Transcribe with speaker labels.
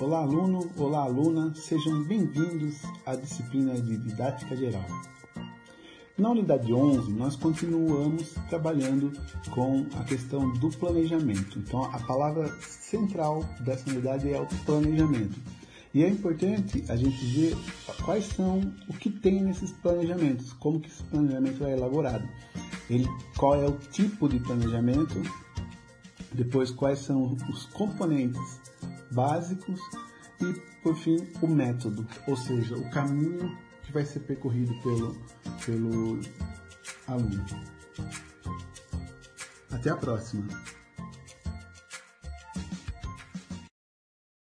Speaker 1: Olá, aluno, olá, aluna, sejam bem-vindos à disciplina de Didática Geral. Na unidade 11, nós continuamos trabalhando com a questão do planejamento. Então, a palavra central dessa unidade é o planejamento. E é importante a gente ver quais são, o que tem nesses planejamentos, como que esse planejamento é elaborado. Ele, qual é o tipo de planejamento, depois quais são os componentes básicos e, por fim, o método, ou seja, o caminho que vai ser percorrido pelo, pelo aluno. Até a próxima!